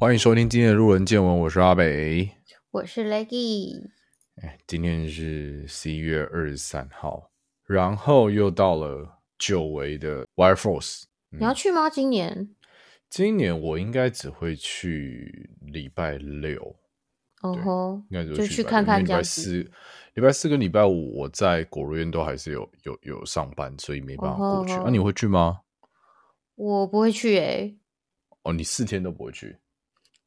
欢迎收听今天的路人见闻，我是阿北。我是 Leggy，哎，今天是十一月二十三号，然后又到了久违的 Wire Force。你要去吗？今年？今年我应该只会去礼拜六，哦吼，应该就去看看这样子。拜四、礼拜四跟礼拜五我在果罗院都还是有有有上班，所以没办法过去。那、你会去吗？我不会去诶、哦，你四天都不会去。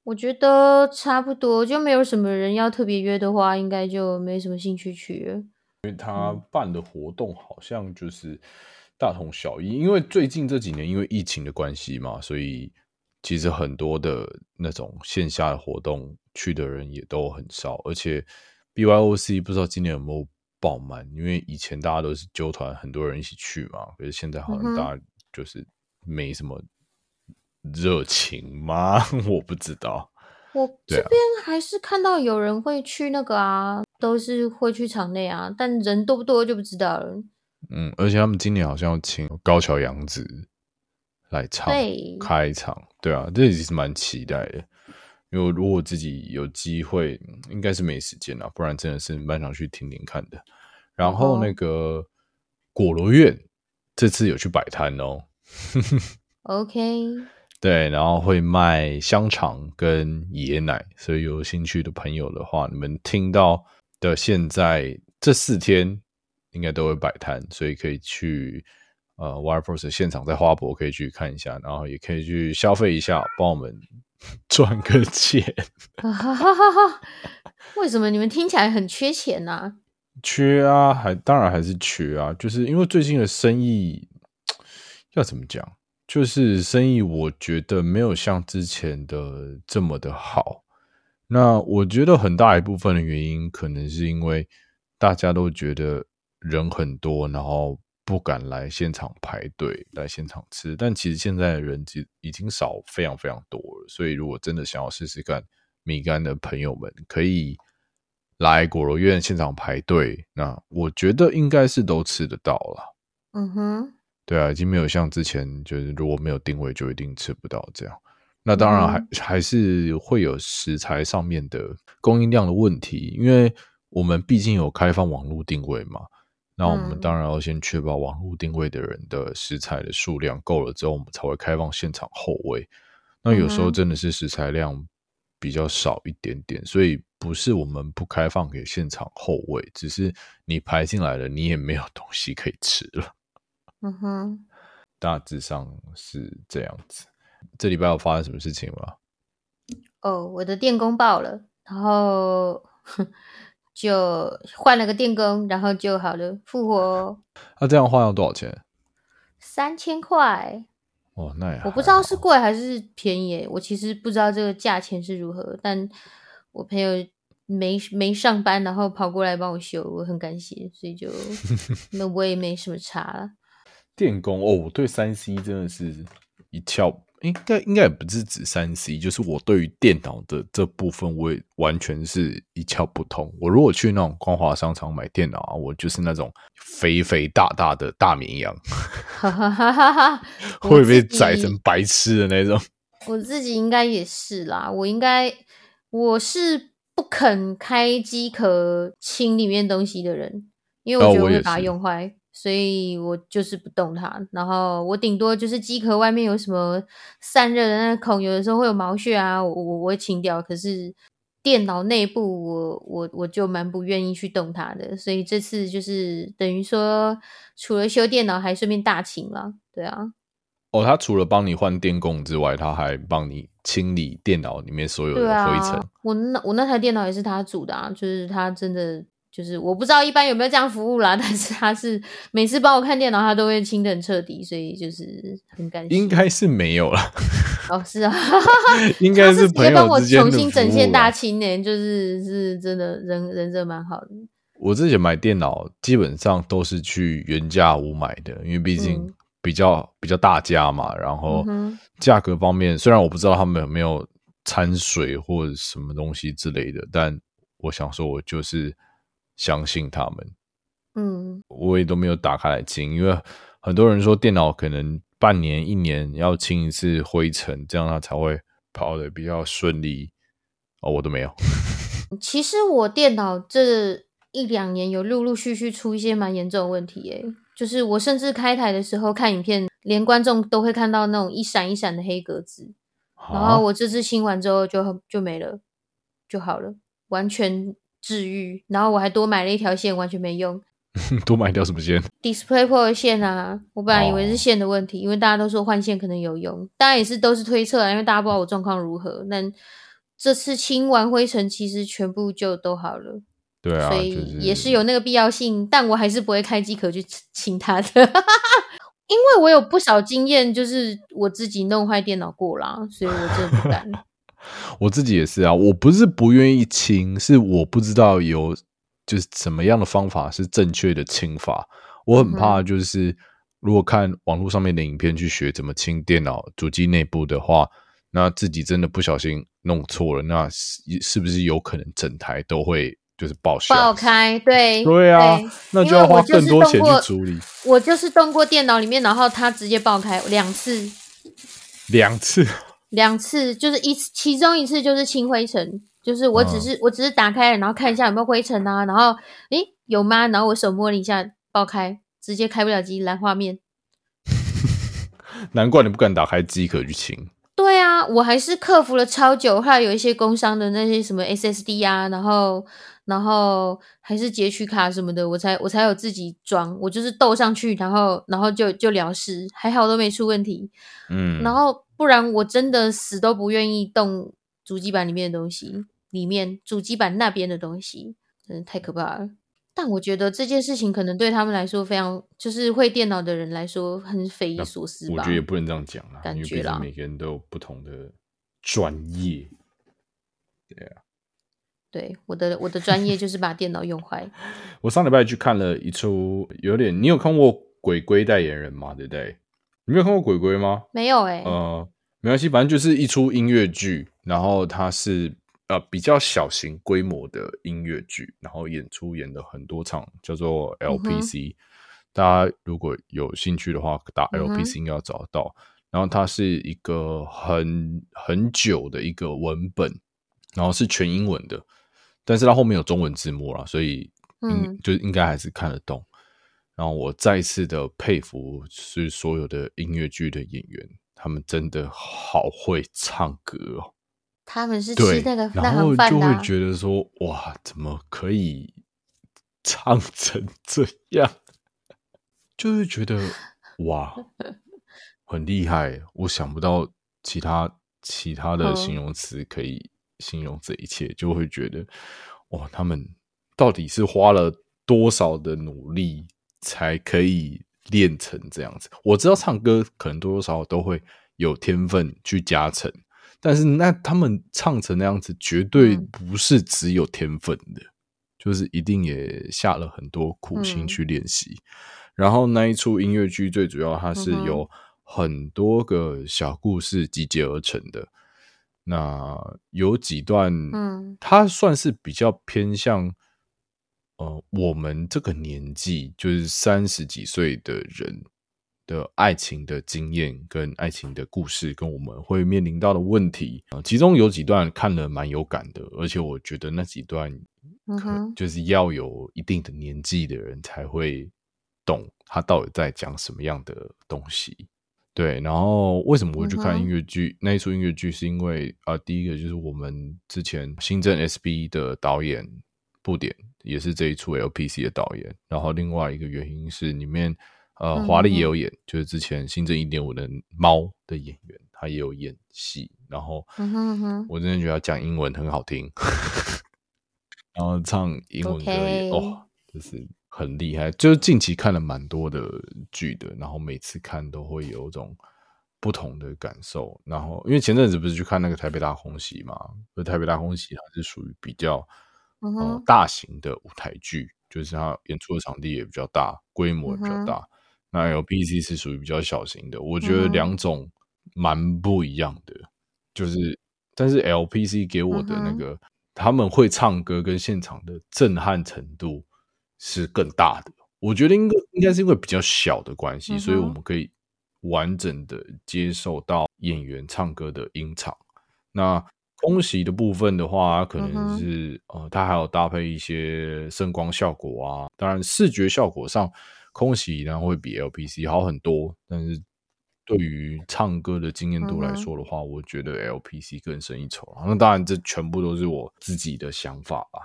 我觉得差不多，就没有什么人要特别约的话，应该就没什么兴趣去了。因为他办的活动好像就是大同小异，因为最近这几年因为疫情的关系嘛，所以其实很多的那种线下的活动去的人也都很少，而且 BYOC 不知道今年有没有爆满，因为以前大家都是纠团，很多人一起去嘛，可是现在好像大家就是没什么热情吗？我不知道。我这边还是看到有人会去那个啊，都是会去场内啊，但人多不多就不知道了。嗯，而且他们今年好像要请高桥洋子来唱对开场，对啊，这也是蛮期待的。因为如果自己有机会，嗯应该是没时间啊，不然真的是蛮想去听听看的。然后哦那个果罗院这次有去摆摊哦，OK，对，然后会卖香肠跟椰奶，所以有兴趣的朋友的话，你们听到的现在这四天应该都会摆摊，所以可以去呃 Wireforce 现场在花博可以去看一下，然后也可以去消费一下，帮我们 赚个钱。哈哈哈哈哈！为什么你们听起来很缺钱呢、缺啊，还当然还是缺啊，就是因为最近的生意 要怎么讲，就是生意我觉得没有像之前的这么的好。那我觉得很大一部分的原因，可能是因为大家都觉得人很多，然后不敢来现场排队来现场吃。但其实现在的人已已经少非常非常多了，所以如果真的想要试试看米干的朋友们，可以来果罗院现场排队。那我觉得应该是都吃得到了。嗯哼，对啊，已经没有像之前就是如果没有定位就一定吃不到这样。那当然还、还是会有食材上面的供应量的问题，因为我们毕竟有开放网络定位嘛。那我们嗯当然要先确保网络定位的人的食材的数量够了之后，我们才会开放现场后位。那有时候真的是食材量比较少一点点，所以不是我们不开放给现场后位，只是你排进来了，你也没有东西可以吃了。嗯哼，大致上是这样子。这礼拜有发生什么事情吗？哦，我的电工爆了，然后就换了个电工，然后就好了，复活哦那、这样换要多少钱？三千块。哦，那也我不知道是贵还是便宜，我其实不知道这个价钱是如何，但我朋友没没上班，然后跑过来帮我修，我很感谢，所以就 那我也没什么差了。电工哦，我对三 C 真的是一窍，应该应该也不是指三 C，就是我对于电脑的这部分，我也完全是一窍不通。我如果去那种光华商场买电脑啊，我就是那种肥肥大大的大绵羊，哈哈哈哈哈！会被宰成白痴的那种。我自己应该也是啦，我应该我是不肯开机壳清里面东西的人，因为哦我觉得会把它用坏，所以我就是不动它。然后我顶多就是机壳外面有什么散热的那个孔，有的时候会有毛屑啊，我我我会清掉。可是电脑内部我我我就蛮不愿意去动它的，所以这次就是等于说除了修电脑，还顺便大清了。对啊，哦，他除了帮你换电供之外，他还帮你清理电脑里面所有的灰尘。啊，我那我那台电脑也是他组的啊，就是他真的就是我不知道一般有没有这样服务啦，但是他是每次帮我看电脑，他都会清的很彻底，所以就是很感谢。应该是没有啦，哦是啊，应该是直朋接帮我友之间的重新整线大啦清呢，就是是真的人人真蛮好的。我之前买电脑基本上都是去原价屋买的，因为毕竟嗯比较、比较大家嘛，然后价格方面，虽然我不知道他们有没有掺水或者什么东西之类的，但我想说，我就是相信他们，嗯我也都没有打开来清，因为很多人说电脑可能半年、一年要清一次灰尘，这样它才会跑的比较顺利哦，我都没有。其实我电脑这一两年有陆陆续续出一些蛮严重的问题，诶，就是我甚至开台的时候看影片，连观众都会看到那种一闪一闪的黑格子。然后我这次清完之后就就没了，就好了，完全治愈。然后我还多买了一条线，完全没用。多买一条什么线？DisplayPort 的线啊！我本来以为是线的问题，因为大家都说换线可能有用，当然也是都是推测，因为大家不知道我状况如何。那这次清完灰尘，其实全部就都好了。对啊，所以也是有那个必要性，但我还是不会开机壳去清它的，因为我有不少经验，就是我自己弄坏电脑过啦，所以我真的不敢。我自己也是啊，我不是不愿意清，是我不知道有。就是怎么样的方法是正确的清法？我很怕，就是如果看网络上面的影片去学怎么清电脑主机内部的话，那自己真的不小心弄错了，那是是不是有可能整台都会就是爆爆开？对对啊，那就要花更多钱去处理。我就是动过电脑里面，然后它直接爆开两次，两次，两次，就是一次，其中一次就是清灰尘。就是我只是我只是打开，然后看一下有没有灰尘啊，然后诶有吗？然后我手摸了一下，爆开，直接开不了机，蓝画面。难怪你不敢打开机壳去清。对啊，我还是克服了超久，后来有一些工商的那些什么 SSD 啊，然后然后还是截取卡什么的，我才我才有自己装，我就是斗上去，然后然后就就了事，还好都没出问题。嗯，然后不然我真的死都不愿意动主机板里面的东西。里面主机板那边的东西，真的太可怕了。但我觉得这件事情可能对他们来说非常，就是会电脑的人来说很匪夷所思吧。我觉得也不能这样讲啦，感觉啦，每个人都有不同的专业。对啊，对我的我的专业就是把电脑用坏。我上礼拜去看了一出，有点你有看过《鬼鬼代言人》吗？对不对？你没有看过《鬼鬼》吗？没有哎。呃，没关系，反正就是一出音乐剧，然后它是。呃，比较小型规模的音乐剧，然后演出演了很多场，叫做 LPC。大家如果有兴趣的话，打 LPC 应该要找得到。然后它是一个很很久的一个文本，然后是全英文的，但是它后面有中文字幕了，所以应就应该还是看得懂。然后我再次的佩服是所有的音乐剧的演员，他们真的好会唱歌哦。他们是吃那个然后就会觉得说哇，怎么可以唱成 这样？就是觉得哇，很厉害。我想不到其他其他的形容词可以形容这一切，就会觉得哇，他们到底是花了多少的努力才可以练成这样子？我知道唱歌可能多多少少都会有天分去加成。但是那他们唱成那样子，绝对不是只有天分的，就是一定也下了很多苦心去练习。然后那一出音乐剧最主要，它是由很多个小故事集结而成的。那有几段，嗯，它算是比较偏向，呃，我们这个年纪，就是三十几岁的人。的爱情的经验跟爱情的故事，跟我们会面临到的问题啊，其中有几段看了蛮有感的，而且我觉得那几段，嗯就是要有一定的年纪的人才会懂他到底在讲什么样的东西。对，然后为什么会去看音乐剧？那一出音乐剧是因为啊，第一个就是我们之前新政 SB 的导演布点也是这一出 LPC 的导演，然后另外一个原因是里面。呃，华丽也有演，就是之前新政一点五的猫的演员，他也有演戏。然后，我真的觉得讲英文很好听，然后唱英文歌也哦，就是很厉害。就是近期看了蛮多的剧的，然后每次看都会有种不同的感受。然后，因为前阵子不是去看那个台北大空袭嘛，而台北大空袭它是属于比较呃大型的舞台剧，就是它演出的场地也比较大，规模也比较大。那 LPC 是属于比较小型的，我觉得两种蛮不一样的，就是但是 LPC 给我的那个他们会唱歌跟现场的震撼程度是更大的。我觉得应该应该是因为比较小的关系，所以我们可以完整的接受到演员唱歌的音场。那空袭的部分的话，可能是、呃，它还有搭配一些声光效果啊。当然，视觉效果上，空袭然后会比 LPC 好很多。但是对于唱歌的经验度来说的话，我觉得 LPC 更胜一筹啊。那当然，这全部都是我自己的想法啦。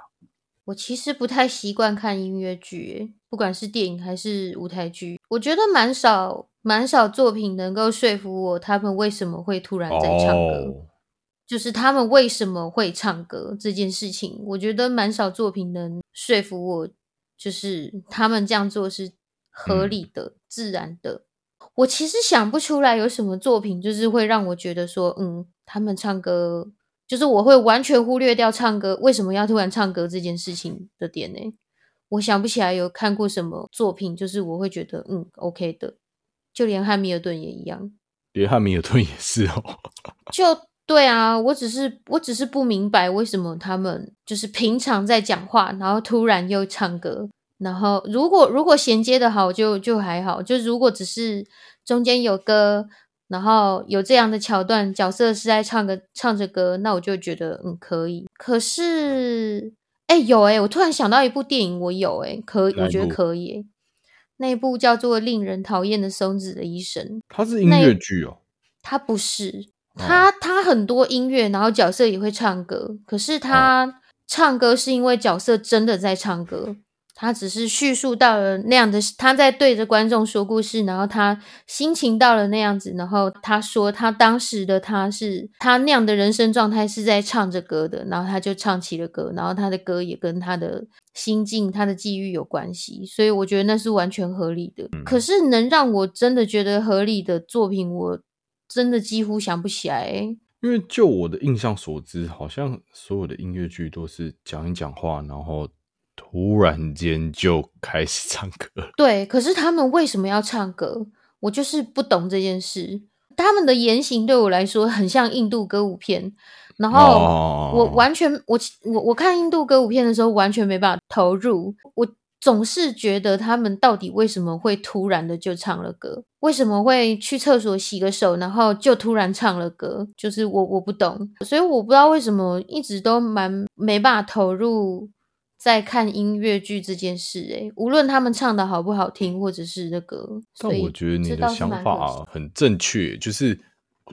我其实不太习惯看音乐剧，不管是电影还是舞台剧，我觉得蛮少蛮少作品能够说服我，他们为什么会突然在唱歌。哦，就是他们为什么会唱歌这件事情，我觉得蛮少作品能说服我，就是他们这样做是合理的、自然的。我其实想不出来有什么作品，就是会让我觉得说，嗯，他们唱歌，就是我会完全忽略掉唱歌为什么要突然唱歌这件事情的点呢？我想不起来有看过什么作品，就是我会觉得，嗯，OK 的，就连汉密尔顿也一样。连汉密尔顿也是哦。就对啊，我只是我只是不明白为什么他们就是平常在讲话，然后突然又唱歌，然后如果如果衔接的好就就还好，就如果只是中间有歌，然后有这样的桥段，角色是在唱个唱着歌，那我就觉得嗯可以。可是哎有哎、我突然想到一部电影，我有哎、可我觉得可以、欸。那一部叫做《令人讨厌的松子的医生》，它是音那乐剧哦。他不是，哦他他很多音乐，然后角色也会唱歌，可是他唱歌是因为角色真的在唱歌，他只是叙述到了那样的，他在对着观众说故事，然后他心情到了那样子，然后他说他当时的他是他那样的人生状态是在唱着歌的，然后他就唱起了歌，然后他的歌也跟他的心境、他的际遇有关系，所以我觉得那是完全合理的。可是能让我真的觉得合理的作品，我真的几乎想不起来、欸。因为就我的印象所知，好像所有的音乐剧都是讲一讲话，然后突然间就开始唱歌。对，可是他们为什么要唱歌？我就是不懂这件事。他们的言行对我来说很像印度歌舞片，然后哦我完全我我我看印度歌舞片的时候完全没办法投入，我总是觉得他们到底为什么会突然的就唱了歌？为什么会去厕所洗个手，然后就突然唱了歌？就是我我不懂，所以我不知道为什么一直都蛮没办法投入在看音乐剧这件事、欸。无论他们唱的好不好听，或者是那个，所以但我觉得你的想法很正确，就是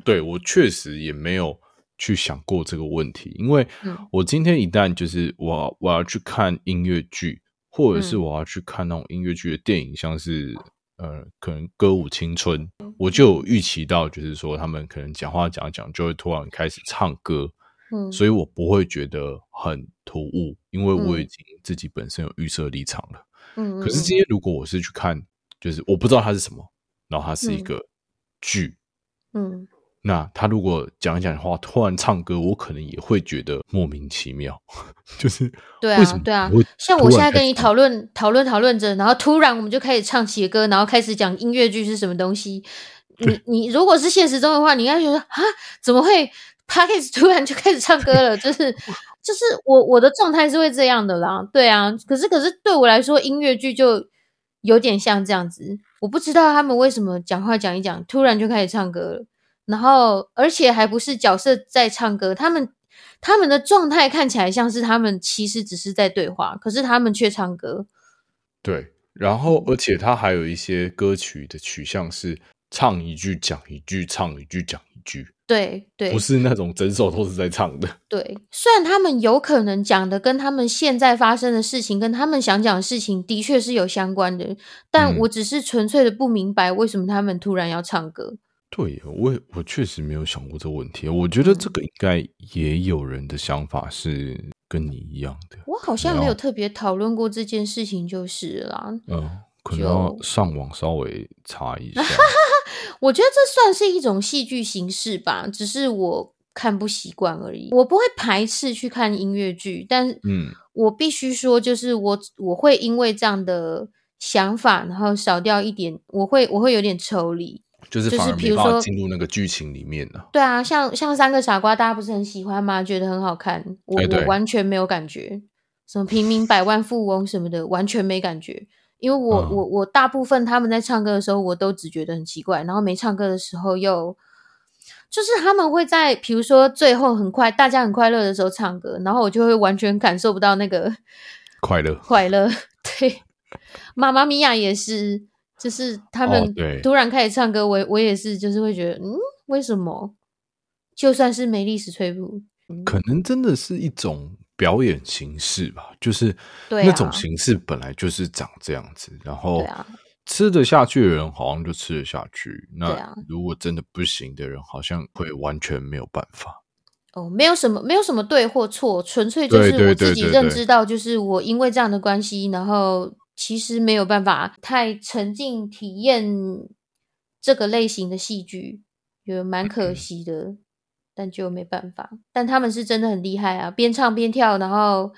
对我确实也没有去想过这个问题，因为嗯我今天一旦就是我我要去看音乐剧，或者是嗯。我要去看那种音乐剧的电影，像是呃可能歌舞青春，我就有预期到，就是说他们可能讲话讲讲就会突然开始唱歌，嗯，所以我不会觉得很突兀，因为我嗯。已经自己本身有预设立场了。嗯，可是嗯。今天如果我是去看，就是我不知道它是什么，然后它是一嗯。个剧，嗯那他如果讲一讲的话，突然唱歌，我可能也会觉得莫名其妙，就是对啊对啊，像我现在跟你讨论讨论讨论着，然后突然我们就开始唱起歌，然后开始讲音乐剧是什么东西。你你如果是现实中的话，你应该觉得啊，怎么会 p a c k a g e 突然就开始唱歌了？就是就是我我的状态是会这样的啦，对啊。可是可是对我来说，音乐剧就有点像这样子，我不知道他们为什么讲话讲一讲，突然就开始唱歌了。然后，而且还不是角色在唱歌，他们他们的状态看起来像是他们其实只是在对话，可是他们却唱歌。对，然后嗯而且他还有一些歌曲的取向是唱一句讲一句，唱一句讲一句，对对不是那种整首都是在唱的。对，虽然他们有可能讲的跟他们现在发生的事情，跟他们想讲的事情的确是有相关的，但嗯我只是纯粹的不明白为什么他们突然要唱歌。对，我也我确实没有想过这个问题。我觉得嗯这个应该也有人的想法是跟你一样的。我好像没有特别讨论过这件事情，就是了啦。嗯，可能要上网稍微查一下。我觉得这算是一种戏剧形式吧，只是我看不习惯而已。我不会排斥去看音乐剧，但嗯我必须说，就是我我会因为这样的想法，然后少掉一点，我会我会有点抽离。就是就是反而没办法比如说进入那个剧情里面了。对啊，像像三个傻瓜，大家不是很喜欢吗？觉得很好看，我、我完全没有感觉。什么平民百万富翁什么的，完全没感觉。因为我、嗯我我大部分他们在唱歌的时候，我都只觉得很奇怪，然后没唱歌的时候又就是他们会在比如说最后很快大家很快乐的时候唱歌，然后我就会完全感受不到那个快乐 快乐。对，妈妈咪呀也是，就是他们突然开始唱歌，我我也是，就是会觉得，嗯，为什么？就算是没历史吹布，可能真的是一种表演形式吧，就是那种形式本来就是长这样子，然后。吃得下去的人好像就吃得下去，那如果真的不行的人，好像会完全没有办法。哦，没有什么，没有什么对或错，纯粹就是我自己认知到，就是我因为这样的关系，然后其实没有办法太沉浸体验这个类型的戏剧，觉得蛮可惜的。但就没办法，但他们是真的很厉害啊，边唱边跳，然后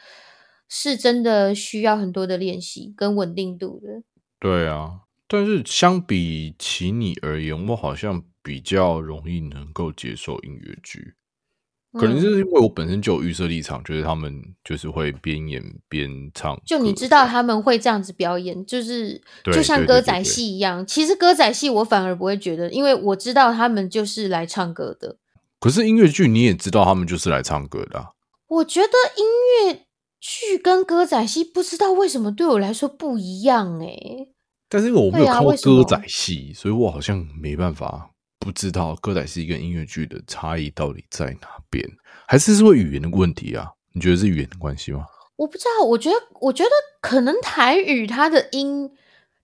是真的需要很多的练习跟稳定度的。对啊，但是相比起你而言，我好像比较容易能够接受音乐剧，可能就是因为我本身就有预设立场，就是他们就是会边演边唱。就你知道他们会这样子表演，就是就像歌仔戏一样。其实歌仔戏我反而不会觉得，因为我知道他们就是来唱歌的。可是音乐剧你也知道他们就是来唱歌的。我觉得音乐。剧跟歌仔戏不知道为什么对我来说不一样哎，但是因为我没有看过歌仔戏，所以我好像没办法不知道歌仔戏跟音乐剧的差异到底在哪边，还是是会语言的问题啊？你觉得是语言的关系吗？我不知道，我觉得我觉得可能台语它的音，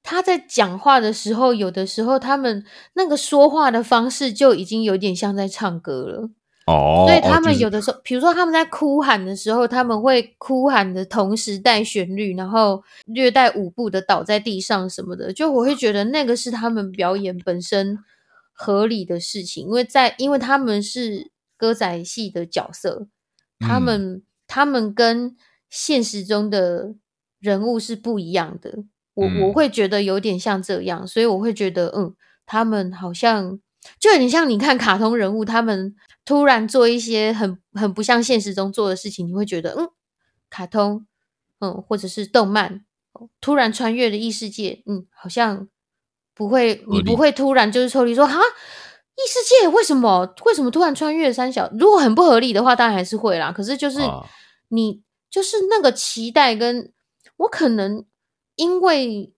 他在讲话的时候，有的时候他们那个说话的方式就已经有点像在唱歌了。哦，所以他们有的时候，比如说他们在哭喊的时候，他们会哭喊的同时带旋律，然后略带舞步的倒在地上什么的，就我会觉得那个是他们表演本身合理的事情，因为在因为他们是歌仔戏的角色，他们他们跟现实中的人物是不一样的，我我会觉得有点像这样，所以我会觉得嗯，他们好像。就有点像你看卡通人物，他们突然做一些很很不像现实中做的事情，你会觉得嗯，卡通，嗯，或者是动漫，突然穿越的异世界，嗯，好像不会，你不会突然就是抽离说哈，异世界为什么为什么突然穿越三小？如果很不合理的话，当然还是会啦。可是就是你就是那个期待，跟我可能因为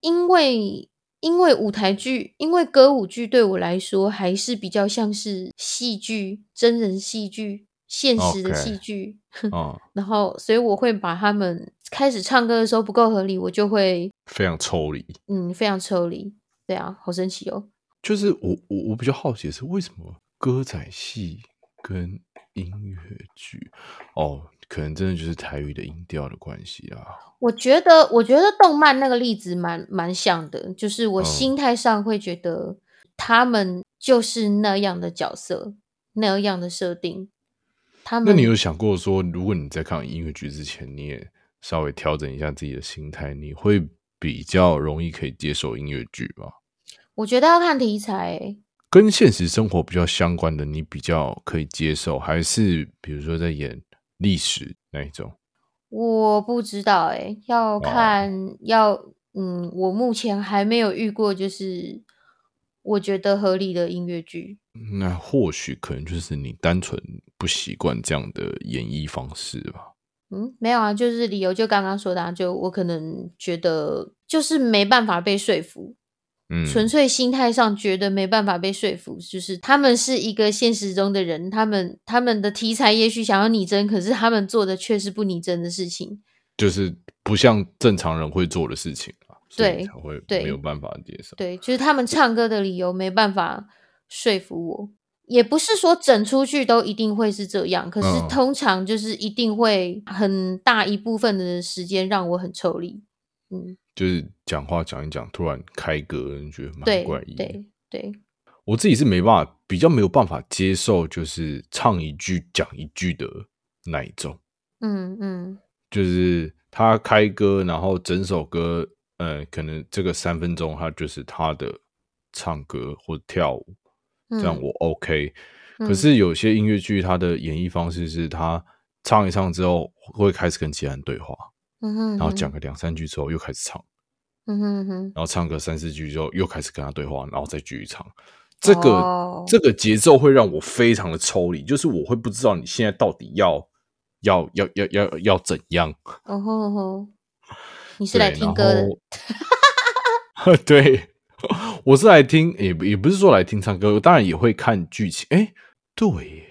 因为。因为舞台剧，因为歌舞剧对我来说还是比较像是戏剧、真人戏剧、现实的戏剧。哦，然后所以我会把他们开始唱歌的时候不够合理，我就会非常抽离。嗯，非常抽离。对啊，好神奇哦。就是我我我比较好奇的是，为什么歌仔戏跟音乐剧哦？可能真的就是台语的音调的关系啊。我觉得，我觉得动漫那个例子蛮蛮像的，就是我心态上会觉得他们就是那样的角色，那样的设定。他们，那你有想过说，如果你在看音乐剧之前，你也稍微调整一下自己的心态，你会比较容易可以接受音乐剧吧？我觉得要看题材，跟现实生活比较相关的，你比较可以接受，还是比如说在演。历史那一种，我不知道哎，要看要嗯，我目前还没有遇过，就是我觉得合理的音乐剧。那或许可能就是你单纯不习惯这样的演绎方式吧。嗯，没有啊，就是理由就刚刚说的，就我可能觉得就是没办法被说服。嗯纯粹心态上觉得没办法被说服，就是他们是一个现实中的人，他们他们的题材也许想要拟真，可是他们做的却是不拟真的事情，就是不像正常人会做的事情啊，对，才会没有办法接受。对，就是他们唱歌的理由没办法说服我，也不是说整出去都一定会是这样，可是通常就是一定会很大一部分的时间让我很抽离，嗯。就是讲话讲一讲，突然开歌，觉得蛮怪异。对对，我自己是没办法，比较没有办法接受，就是唱一句讲一句的那一种。嗯嗯，就是他开歌，然后整首歌，呃，可能这个三分钟，他就是他的唱歌或跳舞，这样我 OK。可是有些音乐剧，它的演绎方式是他唱一唱之后，会开始跟其他人对话。嗯哼然后讲个两三句之后又开始唱，嗯哼哼，然后唱个三四句之后又开始跟他对话，然后再继续唱。这个、哦这个节奏会让我非常的抽离，就是我会不知道你现在到底要要要要要要怎样。哦吼哦吼，你是对来听歌的。对，我是来听，也不也不是说来听唱歌，当然也会看剧情。哎，对耶，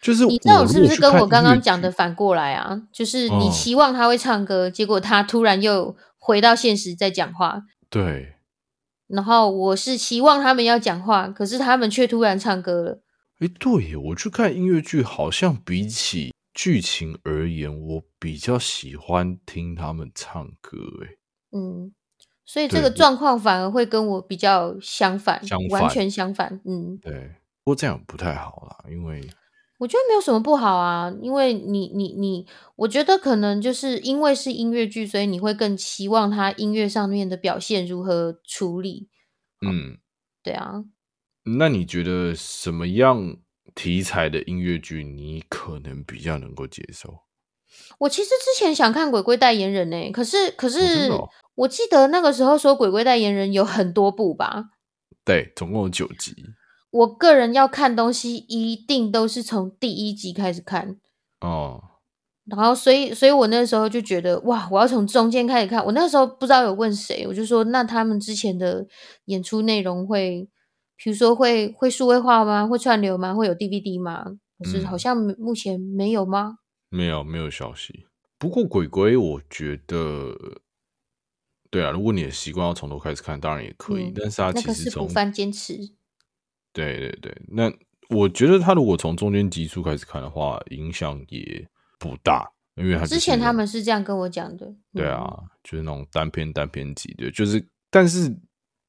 就是你这我如果种是不是跟我刚刚讲的反过来啊？就是你哦期望他会唱歌，结果他突然又回到现实在讲话，对，然后我是期望他们要讲话，可是他们却突然唱歌了。哎，对耶，我去看音乐剧，好像比起剧情而言，我比较喜欢听他们唱歌。哎，嗯，所以这个状况反而会跟我比较相反，相完全相反。嗯，对，不过这样不太好啦，因为我觉得没有什么不好啊，因为你你你，我觉得可能就是因为是音乐剧，所以你会更期望他音乐上面的表现如何处理。嗯，对啊，那你觉得什么样题材的音乐剧你可能比较能够接受？我其实之前想看《鬼鬼代言人》呢，可是可是、我记得那个时候说《鬼鬼代言人》有很多部吧。对，总共有九集。我个人要看东西，一定都是从第一集开始看。哦，然后，所以，所以我那时候就觉得，哇，我要从中间开始看。我那时候不知道有问谁，我就说，那他们之前的演出内容会，比如说会会数位化吗？会串流吗？会有 DVD 吗？可是嗯好像目前没有吗？没有没有消息。不过鬼鬼，我觉得，对啊，如果你的习惯要从头开始看，当然也可以。嗯但是他其实从是补番坚持。对对对，那我觉得他如果从中间集数开始看的话，影响也不大，因为他之前他们是这样跟我讲的。嗯，对啊，就是那种单篇单篇集的，就是但是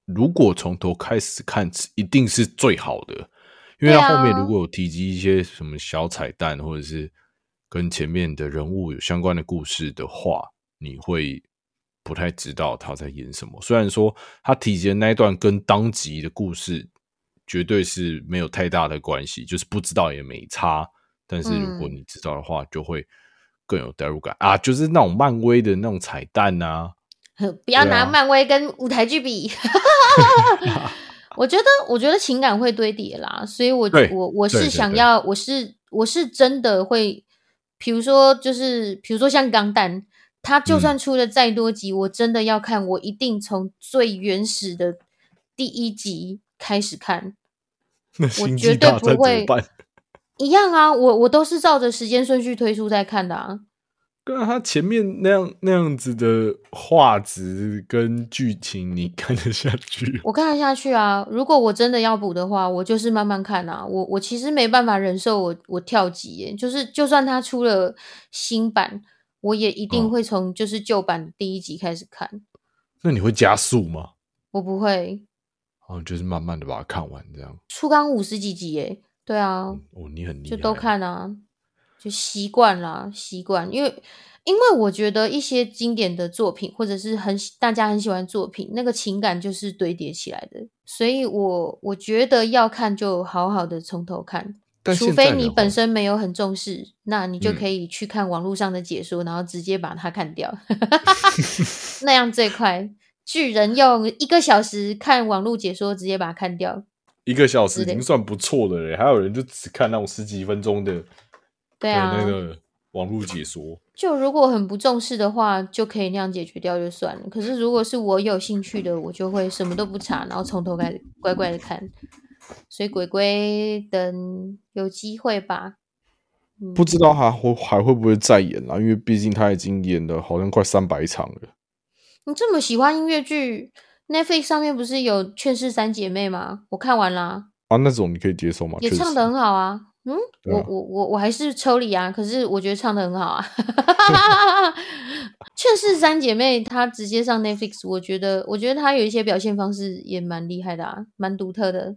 如果从头开始看，一定是最好的，因为对啊它后面如果有提及一些什么小彩蛋，或者是跟前面的人物有相关的故事的话，你会不太知道他在演什么。虽然说他提及的那一段跟当集的故事绝对是没有太大的关系，就是不知道也没差。但是如果嗯你知道的话，就会更有代入感啊！就是那种漫威的那种彩蛋啊，不要拿漫威跟舞台剧比。我觉得，我觉得情感会堆叠啦，所以我我我是想要，我是我是真的会，比如说就是比如说像钢弹，它就嗯算出了再多集，我真的要看，我一定从最原始的第一集开始看，那我星绝对不会？一样啊，我我都是照着时间顺序推出在看的啊。跟他前面那样那样子的画质跟剧情，你看得下去？我看得下去啊。如果我真的要补的话，我就是慢慢看啊。我我其实没办法忍受我我跳级耶，就是就算它出了新版，我也一定嗯会从就是旧版的第一集开始看。那你会加速吗？我不会哦，就是慢慢的把它看完，这样。初刚五十几集耶，对啊，哦，你很厉害，就都看啊，就习惯啦，习惯。因为因为我觉得一些经典的作品，或者是很喜大家很喜欢的作品，那个情感就是堆叠起来的。所以我我觉得要看就好好的从头看，但除非你本身没有很重视，那你就嗯可以去看网络上的解说，然后直接把它看掉，那样最快。巨人用一个小时看网络解说，直接把它看掉。一个小时已经算不错的嘞，还有人就只看那种十几分钟的对啊，那个网络解说。就如果很不重视的话，就可以那样解决掉就算了。可是如果是我有兴趣的，我就会什么都不查，然后从头开始乖乖的看。所以鬼鬼等有机会吧。嗯不知道还会还会不会再演啊？因为毕竟他已经演了好像快三百场了。你这么喜欢音乐剧，Netflix 上面不是有《劝世三姐妹》吗？我看完啦，啊，那种你可以接受吗？也唱的很好啊。嗯，我我我我还是抽离啊，可是我觉得唱的很好啊。劝世三姐妹，她直接上 Netflix，我觉得我觉得她有一些表现方式也蛮厉害的啊，蛮独特的。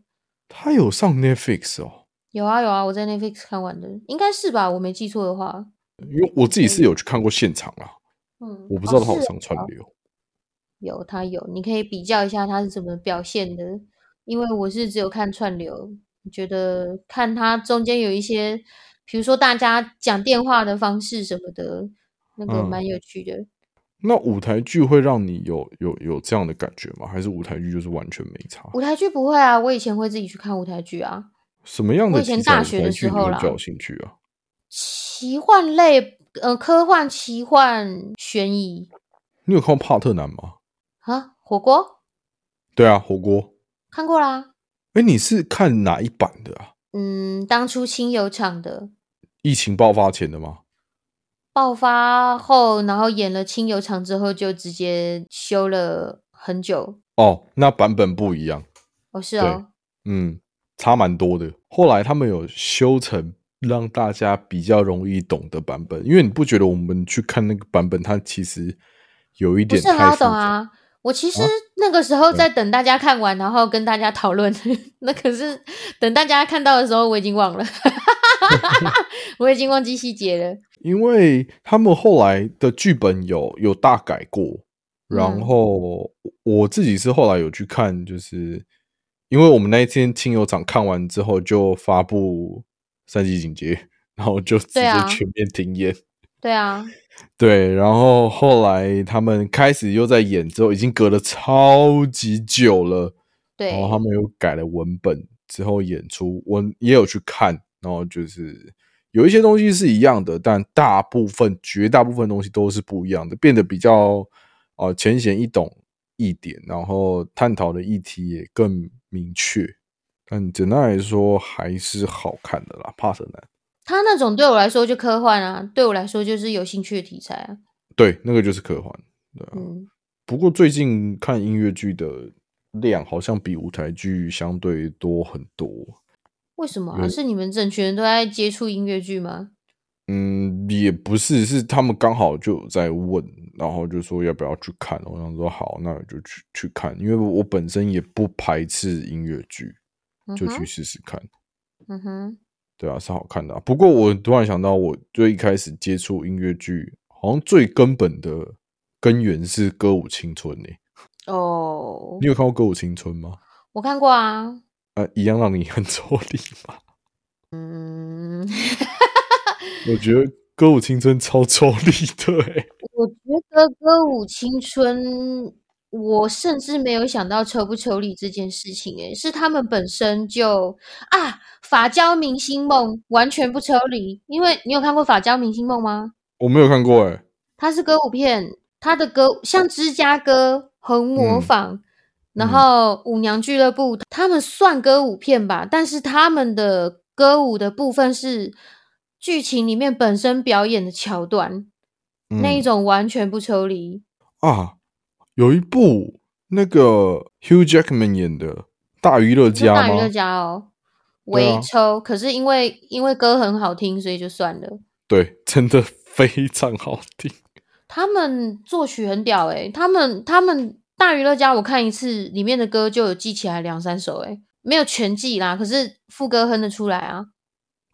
她有上 Netflix 哦，有啊有啊，我在 Netflix 看完的，应该是吧？我没记错的话，因为我自己是有去看过现场啊，嗯，我不知道哦是他有上串流。有，他有，你可以比较一下他是怎么表现的。因为我是只有看串流，觉得看他中间有一些，比如说大家讲电话的方式什么的，那个嗯蛮有趣的。那舞台剧会让你有有有这样的感觉吗？还是舞台剧就是完全没差？舞台剧不会啊，我以前会自己去看舞台剧啊。什么样的我以前大学的时候啦比较有兴趣啊？奇幻类，呃，科幻、奇幻、悬疑你有看过帕特南吗？啊，火锅对啊，火锅。看过啦。哎，你是看哪一版的啊？嗯，当初亲友场的疫情爆发前的吗？爆发后，然后演了亲友场之后，就直接休了很久。哦，那版本不一样，哦，是哦，嗯，差蛮多的。后来他们有修成让大家比较容易懂的版本，因为你不觉得我们去看那个版本，它其实有一不是很好点太。懂啊。我其实那个时候在等大家看完，然后跟大家讨论。那可是等大家看到的时候，我已经忘了，我已经忘记细节了。因为他们后来的剧本有有大改过，然嗯后我自己是后来有去看，就是因为我们那一天亲友场看完之后就发布三级警戒，然后就直接全面停演。对啊，对，然后后来他们开始又在演之后，已经隔了超级久了，对，然后他们又改了文本之后演出，我也有去看，然后就是有一些东西是一样的，但大部分绝大部分东西都是不一样的，变得比较呃浅显易懂一点，然后探讨的议题也更明确。但简单来说，还是好看的啦，帕特南。他那种对我来说就科幻啊，对我来说就是有兴趣的题材啊。对，那个就是科幻，对啊。嗯，不过最近看音乐剧的量好像比舞台剧相对多很多。为什么啊？是你们整群人都在接触音乐剧吗？嗯，也不是，是他们刚好就有在问，然后就说要不要去看。我想说好，那我就去去看，因为我本身也不排斥音乐剧，就去试试看。嗯哼，对啊，是好看的啊、不过我突然想到，我最一开始接触音乐剧，好像最根本的根源是《歌舞青春》呢。哦你，有看过《歌舞青春》吗？我看过啊。呃，一样让你很抽离吗？嗯，我觉得《歌舞青春》超抽离的欸诶。我觉得歌舞青春，我甚至没有想到抽不抽离这件事情、欸，是他们本身就啊，法胶明星梦完全不抽离，因为你有看过法胶明星梦吗？我没有看过诶。它是歌舞片，它的歌像芝加哥、红模嗯仿，然嗯后舞娘俱乐部，他们算歌舞片吧，但是他们的歌舞的部分是剧情里面本身表演的桥段，那一嗯种完全不抽离。啊，有一部那个 Hugh Jackman 演的《大娱乐家》大娱乐？家哦，微抽，可是因为因为歌很好听，所以就算了。对，真的非常好听。他们作曲很屌诶、他们他们大娱乐家我看一次里面的歌就有记起来两三首诶、没有全记啦，可是副歌哼得出来啊。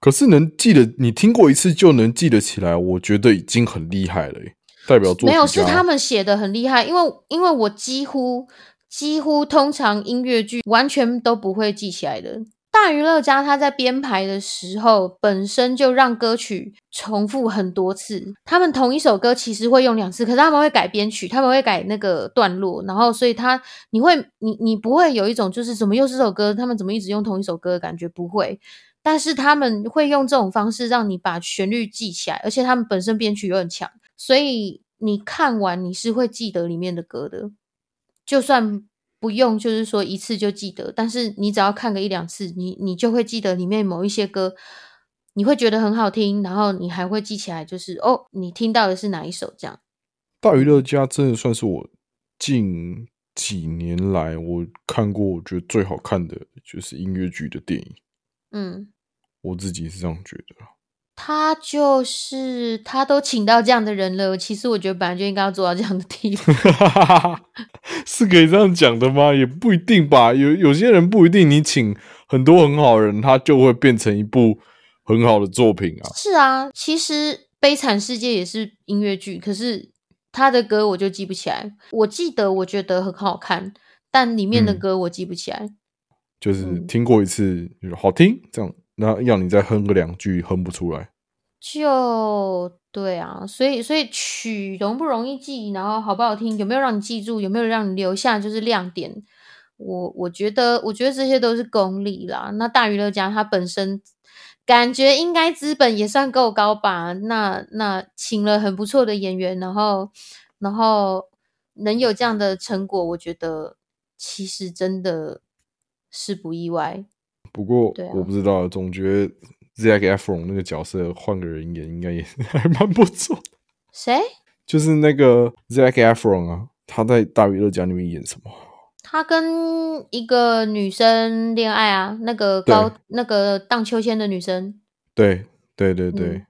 可是能记得，你听过一次就能记得起来，我觉得已经很厉害了耶，代表作没有，是他们写的很厉害，因为因为我几乎几乎通常音乐剧完全都不会记起来的。大娱乐家他在编排的时候，本身就让歌曲重复很多次。他们同一首歌其实会用两次，可是他们会改编曲，他们会改那个段落，然后所以他你会你你不会有一种就是怎么又是这首歌，他们怎么一直用同一首歌的感觉，不会。但是他们会用这种方式让你把旋律记起来，而且他们本身编曲又很强，所以你看完你是会记得里面的歌的，就算不用就是说一次就记得，但是你只要看个一两次，你你就会记得里面某一些歌，你会觉得很好听，然后你还会记起来，就是哦，你听到的是哪一首这样。大娱乐家真的算是我近几年来我看过我觉得最好看的就是音乐剧的电影，嗯，我自己是这样觉得啦。他就是他都请到这样的人了，其实我觉得本来就应该要做到这样的地步。是可以这样讲的吗？也不一定吧。有有些人不一定，你请很多很好的人，他就会变成一部很好的作品啊。是啊，其实《悲惨世界》也是音乐剧，可是他的歌我就记不起来。我记得我觉得很好看，但里面的嗯歌我记不起来。就是嗯听过一次，就是好听，这样，那要你再哼个两句，哼不出来。就对啊，所以所以曲容不容易记，然后好不好听，有没有让你记住，有没有让你留下就是亮点，我我觉得我觉得这些都是功力啦。那大娱乐家它本身感觉应该资本也算够高吧？那那请了很不错的演员，然后然后能有这样的成果，我觉得其实真的是不意外。不过我不知道，总觉得 Zac Efron 那个角色换个人演，应该也 还蛮不错。谁？就是那个 Zac Efron 啊，他在《大娱乐家》里面演什么？他跟一个女生恋爱啊，那个高那个荡秋千的女生，对对对对、嗯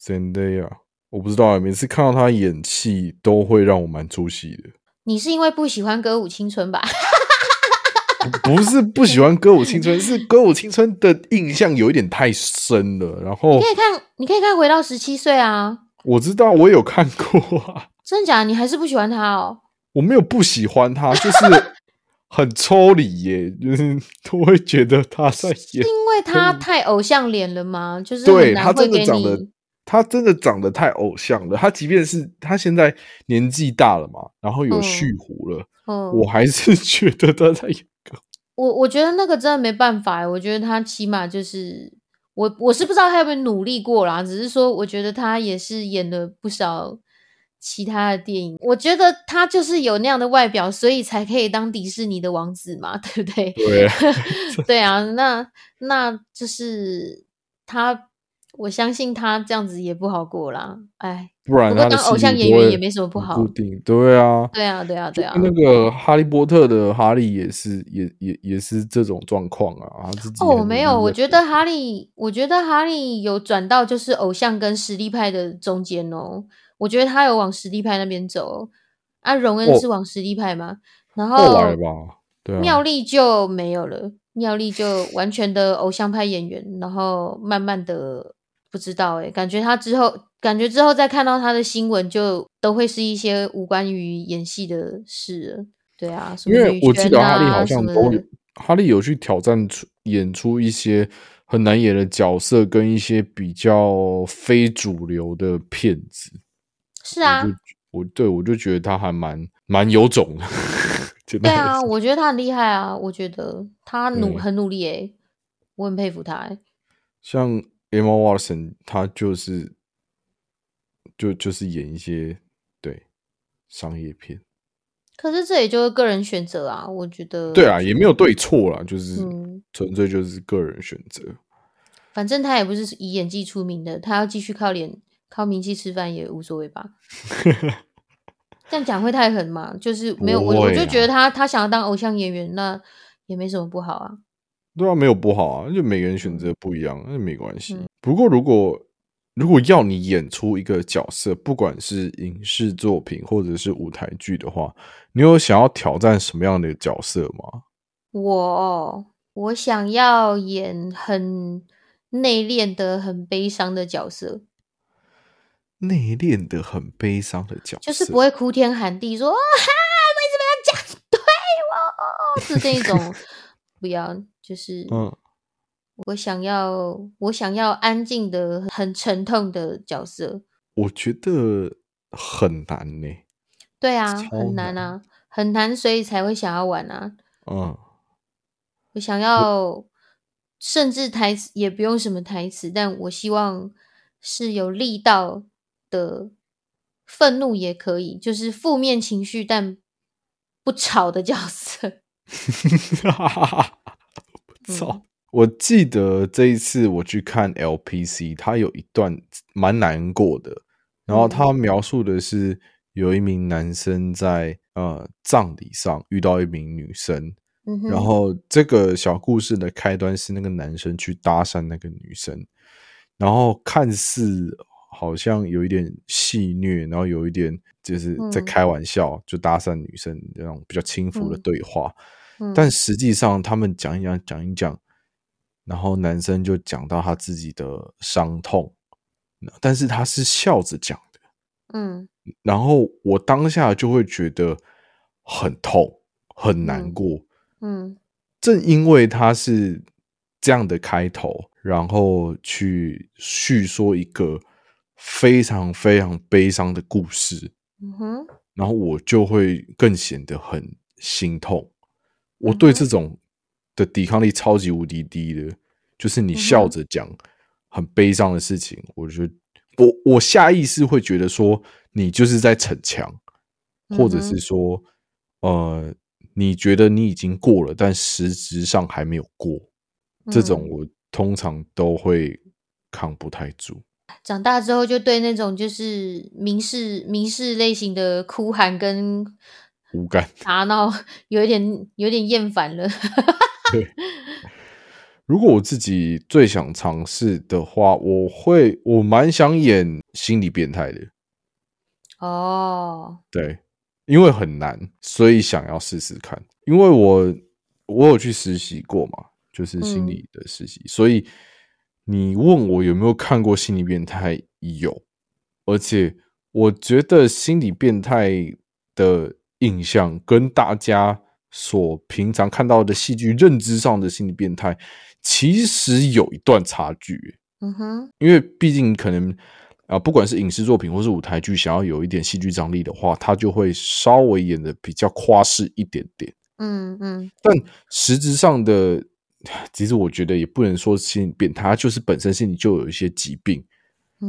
Zendaya，我不知道啊，每次看到他演戏都会让我蛮出戏的。你是因为不喜欢歌舞青春吧？不是不喜欢歌舞青春，是歌舞青春的印象有一点太深了。然后你可以看，你可以看回到十七岁啊，我知道我有看过啊，真的假的？你还是不喜欢他哦？我没有不喜欢他，就是很抽离耶，就是都会觉得他在演。因为他太偶像脸了吗？就是对他真的长得，他真的长得太偶像了。他即便是他现在年纪大了嘛，然后有嗯蓄胡了，嗯，我还是觉得他在演歌。我我觉得那个真的没办法欸，我觉得他起码就是我我是不知道他有没有努力过啦，只是说我觉得他也是演了不少其他的电影，我觉得他就是有那样的外表，所以才可以当迪士尼的王子嘛，对不对？对，对啊，那那就是他，我相信他这样子也不好过啦，哎，不然当偶像演员也没什么不好很固定。对啊，对啊，对啊，对啊，那个哈利波特的哈利也是，也也也是这种状况啊。哦，很没有，我觉得哈利，我觉得哈利有转到就是偶像跟实力派的中间哦。我觉得他有往实力派那边走，啊，荣恩哦是往实力派嘛，然后后来吧，对啊，妙丽就没有了，妙丽就完全的偶像派演员，然后慢慢的不知道诶、感觉他之后，感觉之后再看到他的新闻，就都会是一些无关于演戏的事了。对啊，什么女因为我记得哈利好像都有，哈利有去挑战出演出一些很难演的角色，跟一些比较非主流的片子。是啊我，我对我就觉得他还蛮蛮有种的。对啊，我觉得他很厉害啊，我觉得他努很努力诶、我很佩服他诶、像 Emma Watson，他就是就就是演一些对商业片。可是这也就是个人选择啊，我觉得。对啊，也没有对错啦，就是嗯纯粹就是个人选择。反正他也不是以演技出名的，他要继续靠脸、靠名气吃饭也无所谓吧。这样讲会太狠嘛？就是没有我，我就觉得他他想要当偶像演员，那也没什么不好啊。对啊，没有不好啊，就每个人选择不一样，那没关系。嗯不过如果如果要你演出一个角色，不管是影视作品或者是舞台剧的话，你有想要挑战什么样的角色吗？我我想要演很内敛的、很悲伤的角色，内敛的、很悲伤的角色，就是不会哭天喊地说啊哈为什么要这样对我，是这一种，不要，就是嗯，我想要我想要安静的、很沉痛的角色。我觉得很难呢、对啊，超很难啊，很难，所以才会想要玩啊。嗯，我想要，甚至台词也不用什么台词，但我希望是有力道的，愤怒也可以，就是负面情绪但不吵的角色。不 操！我记得这一次我去看 LPC，他有一段蛮难过的，然后他描述的是有一名男生在呃葬礼上遇到一名女生，然后这个小故事的开端是那个男生去搭讪那个女生，然后看似好像有一点戏虐，然后有一点就是在嗯开玩笑，就搭讪女生这种比较轻浮的嗯对话。嗯但实际上，他们讲一讲，讲一讲，然后男生就讲到他自己的伤痛，但是他是笑着讲的，嗯然后我当下就会觉得很痛，很难嗯过。嗯正因为他是这样的开头，然后去叙说一个非常非常悲伤的故事，嗯哼，然后我就会更显得很心痛。我对这种的抵抗力超级无敌低的，就是你笑着讲很悲伤的事情，我觉得我我下意识会觉得说你就是在逞强，或者是说呃你觉得你已经过了，但实质上还没有过，这种我通常都会扛不太住。长大之后就对那种就是民事民事类型的哭喊跟无感打闹有一点有点厌烦了。对，如果我自己最想尝试的话，我会我蛮想演心理变态的。哦，对，因为很难，所以想要试试看。因为我我有去实习过嘛，就是心理的实习，所以你问我有没有看过心理变态，有，而且我觉得心理变态的印象跟大家所平常看到的戏剧认知上的心理变态，其实有一段差距。嗯哼，因为毕竟可能。啊，不管是影视作品或是舞台剧，想要有一点戏剧张力的话，他就会稍微演的比较夸饰一点点。嗯嗯。但实质上的，其实我觉得也不能说心理变态，就是本身心里就有一些疾病。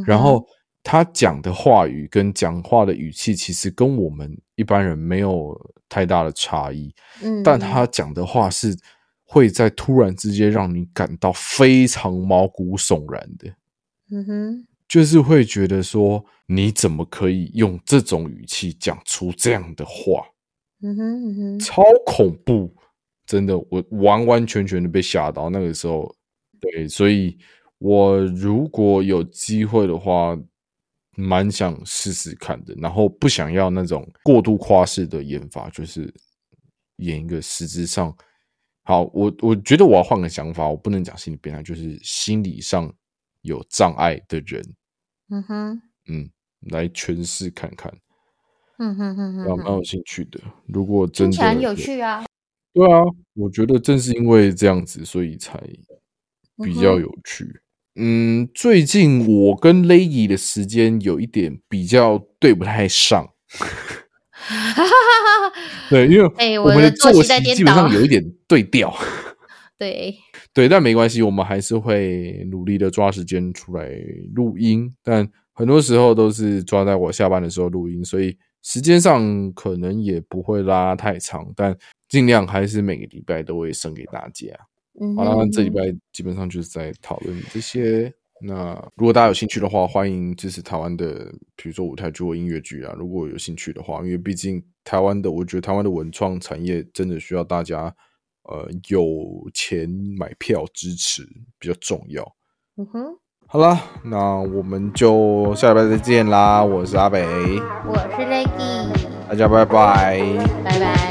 然后他讲的话语跟讲话的语气，其实跟我们一般人没有太大的差异。嗯。但他讲的话是会在突然之间让你感到非常毛骨悚然的。嗯哼。就是会觉得说，你怎么可以用这种语气讲出这样的话？嗯哼嗯哼，超恐怖，真的，我完完全全的被吓到。那个时候，对，所以我如果有机会的话，蛮想试试看的。然后不想要那种过度夸饰的演法，就是演一个实质上好。我我觉得我要换个想法，我不能讲心理变态，就是心理上有障碍的人。嗯哼，嗯，来诠释看看，嗯哼哼哼，蛮有兴趣的。如果真的有趣啊，对啊，我觉得正是因为这样子，所以才比较有趣。嗯，最近我跟 Lady 的时间有一点比较对不太上，对，因为我们的作息基本上有一点对调。对对，但没关系，我们还是会努力的抓时间出来录音。但很多时候都是抓在我下班的时候录音，所以时间上可能也不会拉太长，但尽量还是每个礼拜都会送给大家。好了，这礼拜基本上就是在讨论这些。那如果大家有兴趣的话，欢迎支持台湾的，比如说舞台剧或音乐剧啊。如果有兴趣的话，因为毕竟台湾的，我觉得台湾的文创产业真的需要大家。呃，有钱买票支持比较重要。嗯哼，好了，那我们就下礼拜再见啦！我是阿北，我是 Leggy，大家拜拜，拜拜。